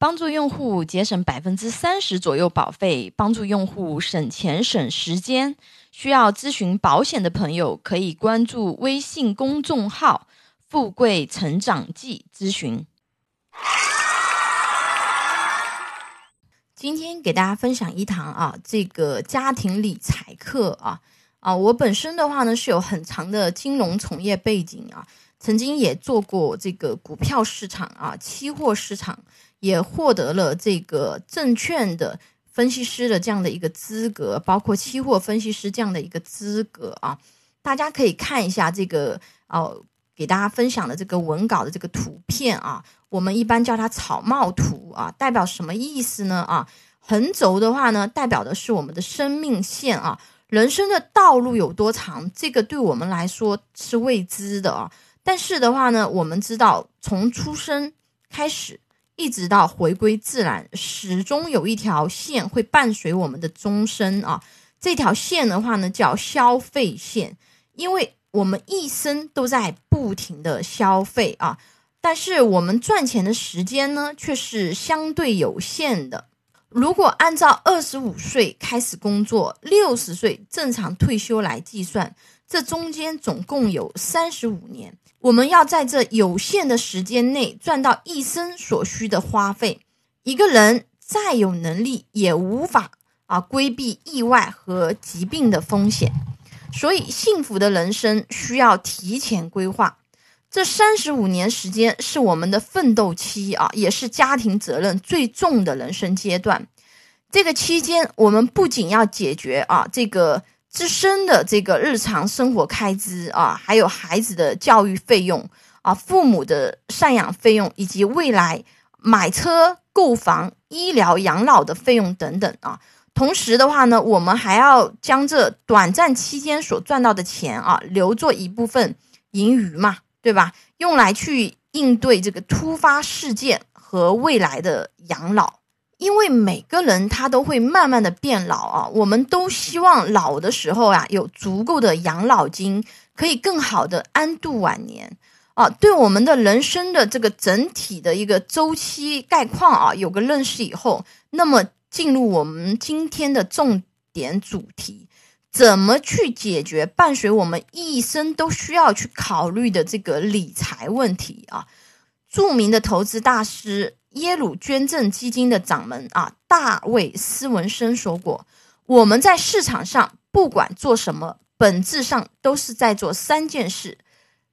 帮助用户节省百分之三十左右保费，帮助用户省钱省时间。需要咨询保险的朋友，可以关注微信公众号“富贵成长记”咨询。今天给大家分享一堂啊，这个家庭理财课啊啊，我本身的话呢是有很长的金融从业背景啊，曾经也做过这个股票市场啊、期货市场。也获得了这个证券的分析师的这样的一个资格，包括期货分析师这样的一个资格啊。大家可以看一下这个哦，给大家分享的这个文稿的这个图片啊，我们一般叫它草帽图啊，代表什么意思呢？啊，横轴的话呢，代表的是我们的生命线啊，人生的道路有多长，这个对我们来说是未知的啊。但是的话呢，我们知道从出生开始。一直到回归自然，始终有一条线会伴随我们的终身啊！这条线的话呢，叫消费线，因为我们一生都在不停的消费啊，但是我们赚钱的时间呢，却是相对有限的。如果按照二十五岁开始工作，六十岁正常退休来计算，这中间总共有三十五年。我们要在这有限的时间内赚到一生所需的花费。一个人再有能力，也无法啊规避意外和疾病的风险。所以，幸福的人生需要提前规划。这三十五年时间是我们的奋斗期啊，也是家庭责任最重的人生阶段。这个期间，我们不仅要解决啊这个。自身的这个日常生活开支啊，还有孩子的教育费用啊，父母的赡养费用，以及未来买车、购房、医疗、养老的费用等等啊。同时的话呢，我们还要将这短暂期间所赚到的钱啊，留作一部分盈余嘛，对吧？用来去应对这个突发事件和未来的养老。因为每个人他都会慢慢的变老啊，我们都希望老的时候啊有足够的养老金，可以更好的安度晚年啊。对我们的人生的这个整体的一个周期概况啊有个认识以后，那么进入我们今天的重点主题，怎么去解决伴随我们一生都需要去考虑的这个理财问题啊？著名的投资大师。耶鲁捐赠基金的掌门啊，大卫斯文森说过：“我们在市场上不管做什么，本质上都是在做三件事：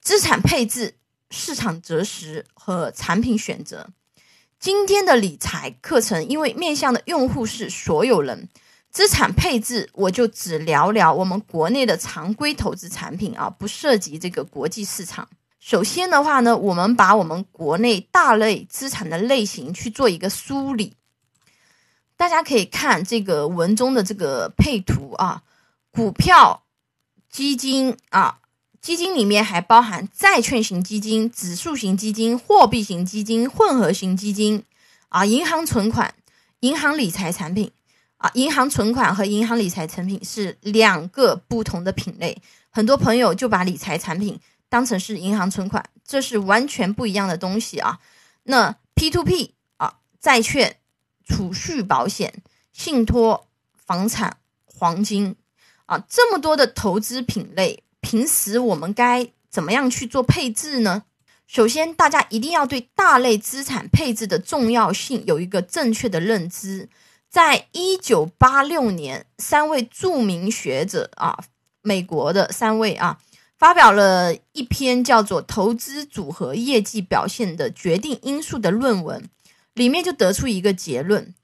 资产配置、市场择时和产品选择。”今天的理财课程，因为面向的用户是所有人，资产配置我就只聊聊我们国内的常规投资产品啊，不涉及这个国际市场。首先的话呢，我们把我们国内大类资产的类型去做一个梳理。大家可以看这个文中的这个配图啊，股票、基金啊，基金里面还包含债券型基金、指数型基金、货币型基金、混合型基金啊，银行存款、银行理财产品啊，银行存款和银行理财产品是两个不同的品类，很多朋友就把理财产品。当成是银行存款，这是完全不一样的东西啊。那 P to P 啊，债券、储蓄保险、信托、房产、黄金啊，这么多的投资品类，平时我们该怎么样去做配置呢？首先，大家一定要对大类资产配置的重要性有一个正确的认知。在一九八六年，三位著名学者啊，美国的三位啊。发表了一篇叫做《投资组合业绩表现的决定因素》的论文，里面就得出一个结论：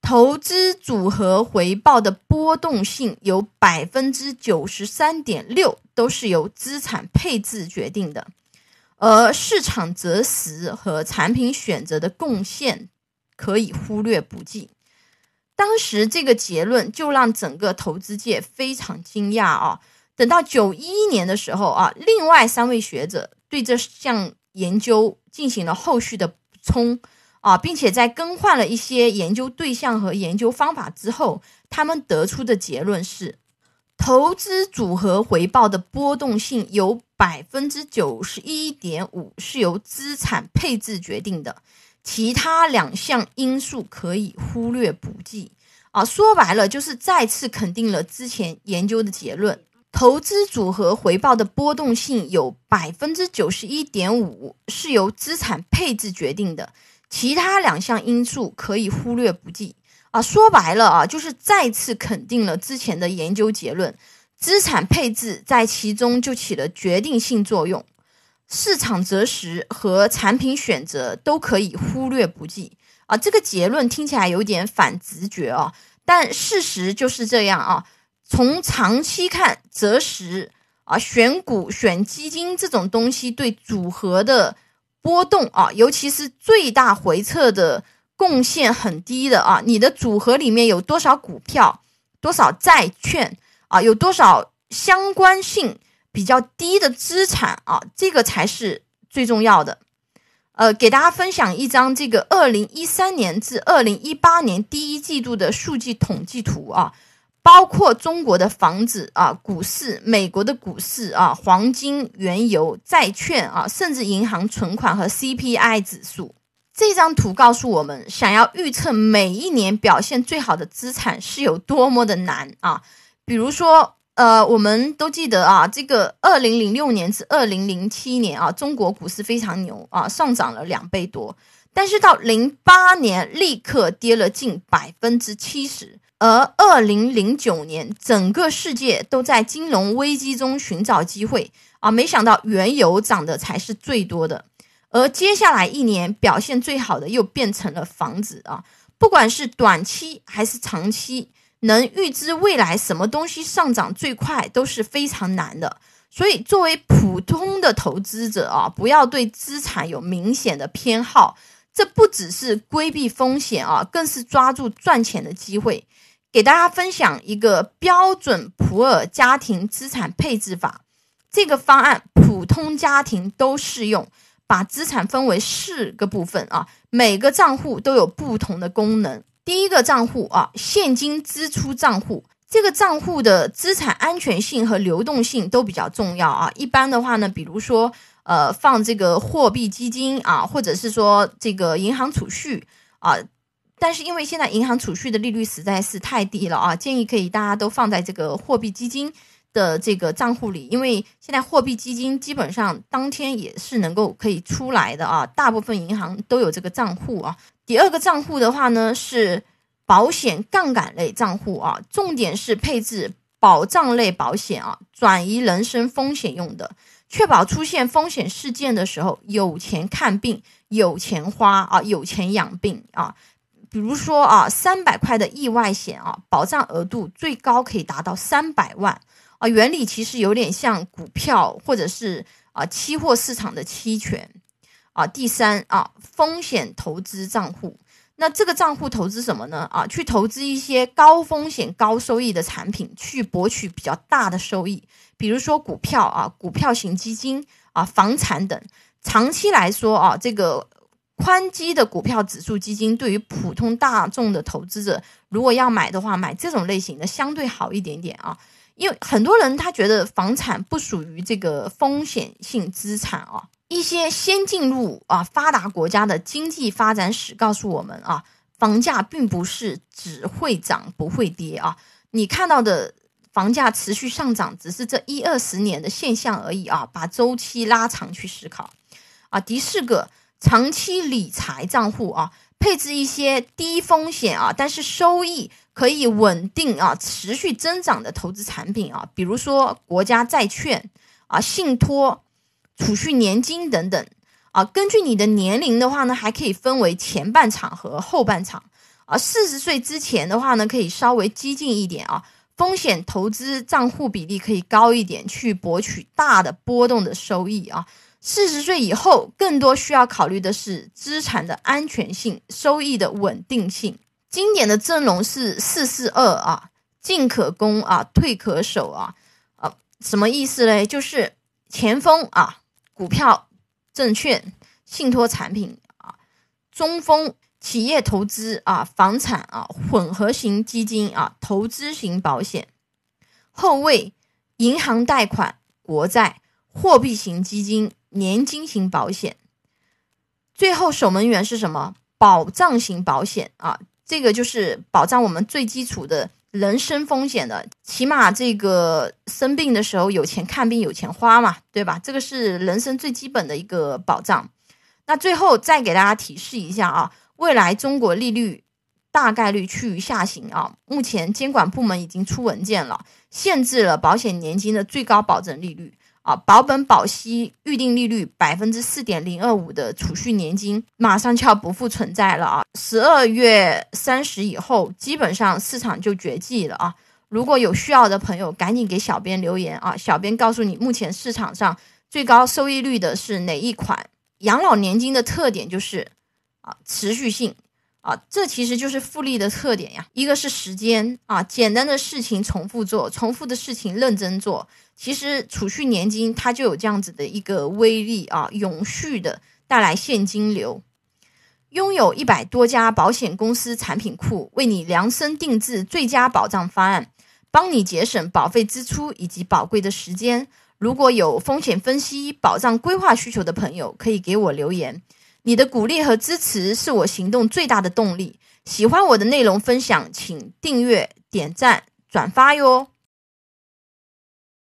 投资组合回报的波动性有百分之九十三点六都是由资产配置决定的，而市场择时和产品选择的贡献可以忽略不计。当时这个结论就让整个投资界非常惊讶啊！等到九一年的时候啊，另外三位学者对这项研究进行了后续的补充啊，并且在更换了一些研究对象和研究方法之后，他们得出的结论是：投资组合回报的波动性有百分之九十一点五是由资产配置决定的，其他两项因素可以忽略不计。啊，说白了就是再次肯定了之前研究的结论：投资组合回报的波动性有百分之九十一点五是由资产配置决定的，其他两项因素可以忽略不计。啊，说白了啊，就是再次肯定了之前的研究结论，资产配置在其中就起了决定性作用，市场择时和产品选择都可以忽略不计。啊，这个结论听起来有点反直觉啊，但事实就是这样啊。从长期看，择时啊，选股、选基金这种东西对组合的波动啊，尤其是最大回撤的。贡献很低的啊，你的组合里面有多少股票，多少债券啊，有多少相关性比较低的资产啊，这个才是最重要的。呃，给大家分享一张这个二零一三年至二零一八年第一季度的数据统计图啊，包括中国的房子啊、股市、美国的股市啊、黄金、原油、债券啊，甚至银行存款和 CPI 指数。这张图告诉我们，想要预测每一年表现最好的资产是有多么的难啊！比如说，呃，我们都记得啊，这个二零零六年至二零零七年啊，中国股市非常牛啊，上涨了两倍多。但是到零八年，立刻跌了近百分之七十。而二零零九年，整个世界都在金融危机中寻找机会啊，没想到原油涨的才是最多的。而接下来一年表现最好的又变成了房子啊！不管是短期还是长期，能预知未来什么东西上涨最快都是非常难的。所以，作为普通的投资者啊，不要对资产有明显的偏好，这不只是规避风险啊，更是抓住赚钱的机会。给大家分享一个标准普尔家庭资产配置法，这个方案普通家庭都适用。把资产分为四个部分啊，每个账户都有不同的功能。第一个账户啊，现金支出账户，这个账户的资产安全性和流动性都比较重要啊。一般的话呢，比如说呃放这个货币基金啊，或者是说这个银行储蓄啊，但是因为现在银行储蓄的利率实在是太低了啊，建议可以大家都放在这个货币基金。的这个账户里，因为现在货币基金基本上当天也是能够可以出来的啊，大部分银行都有这个账户啊。第二个账户的话呢，是保险杠杆类账户啊，重点是配置保障类保险啊，转移人身风险用的，确保出现风险事件的时候有钱看病、有钱花啊、有钱养病啊。比如说啊，三百块的意外险啊，保障额度最高可以达到三百万。啊，原理其实有点像股票或者是啊期货市场的期权啊。第三啊，风险投资账户，那这个账户投资什么呢？啊，去投资一些高风险高收益的产品，去博取比较大的收益，比如说股票啊、股票型基金啊、房产等。长期来说啊，这个宽基的股票指数基金对于普通大众的投资者，如果要买的话，买这种类型的相对好一点点啊。因为很多人他觉得房产不属于这个风险性资产啊，一些先进入啊发达国家的经济发展史告诉我们啊，房价并不是只会涨不会跌啊，你看到的房价持续上涨只是这一二十年的现象而已啊，把周期拉长去思考啊。第四个，长期理财账户啊。配置一些低风险啊，但是收益可以稳定啊、持续增长的投资产品啊，比如说国家债券啊、信托、储蓄年金等等啊。根据你的年龄的话呢，还可以分为前半场和后半场啊。四十岁之前的话呢，可以稍微激进一点啊，风险投资账户比例可以高一点，去博取大的波动的收益啊。四十岁以后，更多需要考虑的是资产的安全性、收益的稳定性。经典的阵容是四四二啊，进可攻啊，退可守啊，啊，什么意思嘞？就是前锋啊，股票、证券、信托产品啊；中锋，企业投资啊，房产啊，混合型基金啊，投资型保险；后卫，银行贷款、国债、货币型基金。年金型保险，最后守门员是什么？保障型保险啊，这个就是保障我们最基础的人身风险的，起码这个生病的时候有钱看病有钱花嘛，对吧？这个是人生最基本的一个保障。那最后再给大家提示一下啊，未来中国利率大概率趋于下行啊，目前监管部门已经出文件了，限制了保险年金的最高保证利率。啊，保本保息预定利率百分之四点零二五的储蓄年金马上就要不复存在了啊！十二月三十以后，基本上市场就绝迹了啊！如果有需要的朋友，赶紧给小编留言啊！小编告诉你，目前市场上最高收益率的是哪一款养老年金的特点就是啊，持续性。啊，这其实就是复利的特点呀。一个是时间啊，简单的事情重复做，重复的事情认真做。其实储蓄年金它就有这样子的一个威力啊，永续的带来现金流。拥有一百多家保险公司产品库，为你量身定制最佳保障方案，帮你节省保费支出以及宝贵的时间。如果有风险分析、保障规划需求的朋友，可以给我留言。你的鼓励和支持是我行动最大的动力。喜欢我的内容分享，请订阅、点赞、转发哟。